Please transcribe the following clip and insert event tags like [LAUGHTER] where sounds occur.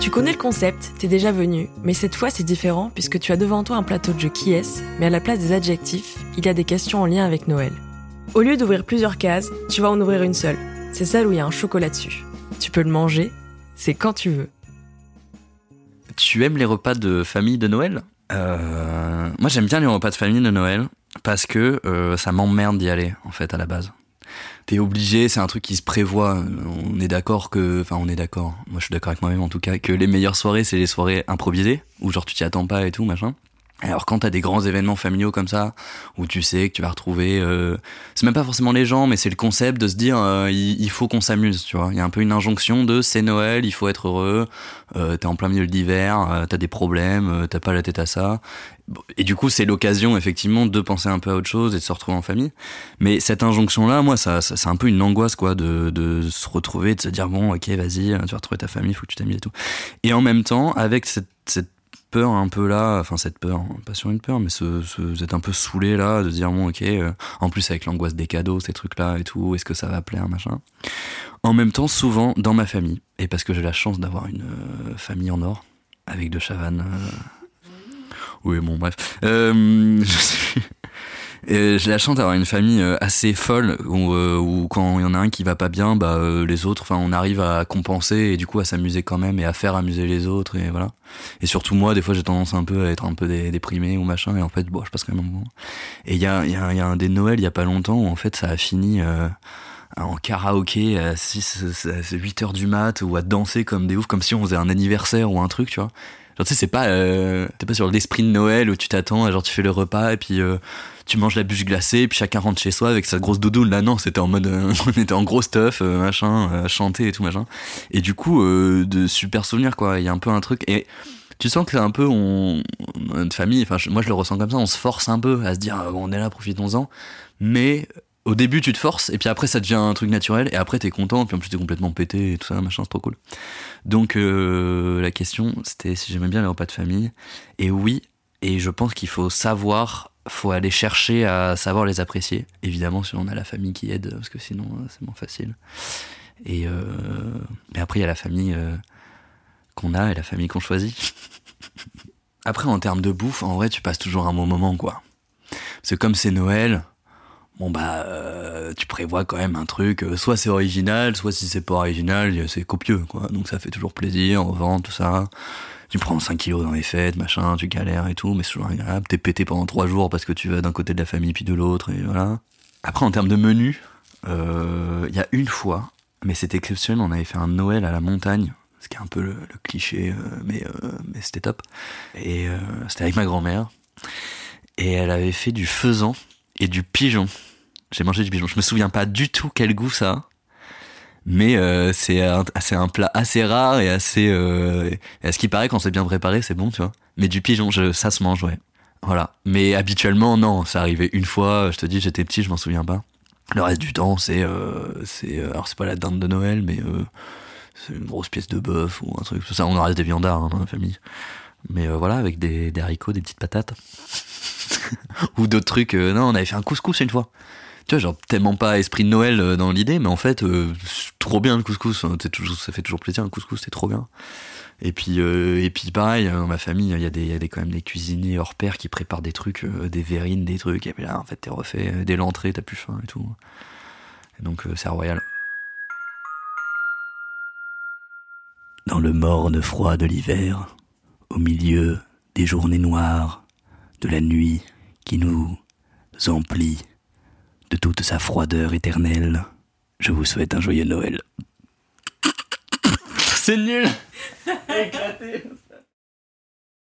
Tu connais le concept, t'es déjà venu, mais cette fois c'est différent puisque tu as devant toi un plateau de jeu qui est, mais à la place des adjectifs, il y a des questions en lien avec Noël. Au lieu d'ouvrir plusieurs cases, tu vas en ouvrir une seule. C'est celle où il y a un chocolat dessus. Tu peux le manger, c'est quand tu veux. Tu aimes les repas de famille de Noël? Euh, Moi j'aime bien les repas de famille de Noël parce que euh, ça m'emmerde d'y aller en fait à la base. T'es obligé, c'est un truc qui se prévoit. On est d'accord que, enfin on est d'accord. Moi je suis d'accord avec moi-même en tout cas que les meilleures soirées c'est les soirées improvisées où genre tu t'y attends pas et tout machin. Alors quand t'as des grands événements familiaux comme ça, où tu sais que tu vas retrouver, euh, c'est même pas forcément les gens, mais c'est le concept de se dire euh, il, faut qu'on s'amuse, tu vois. Il y a un peu une injonction de c'est Noël, il faut être heureux, euh, t'es en plein milieu de l'hiver, euh, t'as des problèmes, euh, t'as pas la tête à ça. Et du coup c'est l'occasion effectivement de penser un peu à autre chose et de se retrouver en famille. Mais cette injonction-là, moi, ça, ça c'est un peu une angoisse quoi, de, de se retrouver, de se dire bon ok vas-y, tu vas retrouver ta famille, faut que tu t'amuses et tout. Et en même temps avec cette, cette peur un peu là, enfin cette peur, pas sur une peur, mais ce, vous êtes un peu saoulé là, de dire bon ok, euh, en plus avec l'angoisse des cadeaux, ces trucs là et tout, est-ce que ça va plaire, machin. En même temps, souvent dans ma famille, et parce que j'ai la chance d'avoir une euh, famille en or, avec de Chavannes. Euh... Oui, bon bref. [LAUGHS] Je suis... Et j'ai la chance d'avoir une famille euh, assez folle où, euh, où quand il y en a un qui va pas bien, bah euh, les autres, enfin on arrive à compenser et du coup à s'amuser quand même et à faire amuser les autres et voilà. Et surtout moi, des fois j'ai tendance un peu à être un peu dé déprimé ou machin et en fait bon, je passe quand même un moment. Et il y a, y, a, y a un des Noëls il y a pas longtemps où en fait ça a fini euh, en karaoké à 6, 8 heures du mat ou à danser comme des oufs, comme si on faisait un anniversaire ou un truc, tu vois. Genre, tu sais, c'est pas, euh, t'es pas sur l'esprit de Noël où tu t'attends, genre, tu fais le repas et puis euh, tu manges la bûche glacée, et puis chacun rentre chez soi avec sa grosse doudoune. Là, non, c'était en mode, euh, [LAUGHS] on était en gros stuff, euh, machin, chanter et tout, machin. Et du coup, euh, de super souvenirs, quoi. Il y a un peu un truc. Et tu sens que c'est un peu, on, une famille, enfin, moi je le ressens comme ça, on se force un peu à se dire, bon, on est là, profitons-en. Mais au début tu te forces et puis après ça devient un truc naturel et après t'es content puis en plus t'es complètement pété et tout ça machin c'est trop cool. Donc euh, la question c'était si j'aimais bien les repas de famille. Et oui et je pense qu'il faut savoir faut aller chercher à savoir les apprécier. Évidemment si on a la famille qui aide parce que sinon c'est moins facile. Et euh, mais après il y a la famille euh, qu'on a et la famille qu'on choisit. [LAUGHS] Après en termes de bouffe en vrai tu passes toujours un bon moment quoi. C'est comme c'est Noël bon bah euh, tu prévois quand même un truc euh, soit c'est original soit si c'est pas original c'est copieux quoi. Donc ça fait toujours plaisir on vend tout ça. Tu prends 5 kilos dans les fêtes machin tu galères et tout mais c'est toujours agréable. T'es pété pendant 3 jours parce que tu vas d'un côté de la famille puis de l'autre et voilà. Après en termes de menu il euh, y a une fois mais c'était exceptionnel on avait fait un Noël à la montagne ce qui est un peu le, le cliché mais, mais c'était top. Et c'était avec ma grand-mère. Et elle avait fait du faisan et du pigeon. J'ai mangé du pigeon. Je me souviens pas du tout quel goût ça a. Mais euh, c'est un, un, plat assez rare et assez. Euh, et à ce qui paraît, quand c'est bien préparé, c'est bon, tu vois. Mais du pigeon, ça se mange, ouais. Voilà. Mais habituellement, non. Ça arrivait une fois. Je te dis, j'étais petit, je m'en souviens pas. Le reste du temps, c'est. Euh, c'est alors, c'est pas la dinde de Noël, mais c'est une grosse pièce de bœuf ou un truc. Ça, on reste des viandards hein, dans la famille. Mais voilà, avec des, des haricots, des petites patates. [LAUGHS] ou d'autres trucs. Euh, non, on avait fait un couscous une fois. Tu vois, genre tellement pas esprit de Noël euh, dans l'idée, mais en fait, euh, trop bien le couscous. C'est toujours, ça fait toujours plaisir un couscous, c'est trop bien. Et puis, euh, et pareil, ma famille, il y a des, y a des quand même des cuisiniers hors pair qui préparent des trucs, des verrines, des trucs. Et puis là, en fait, t'es refait dès l'entrée, t'as plus faim et tout. Et donc, c'est royal. Dans le morne froid de l'hiver, au milieu des journées noires, de la nuit qui nous emplit de toute sa froideur éternelle. Je vous souhaite un joyeux Noël. C'est nul [LAUGHS] Éclaté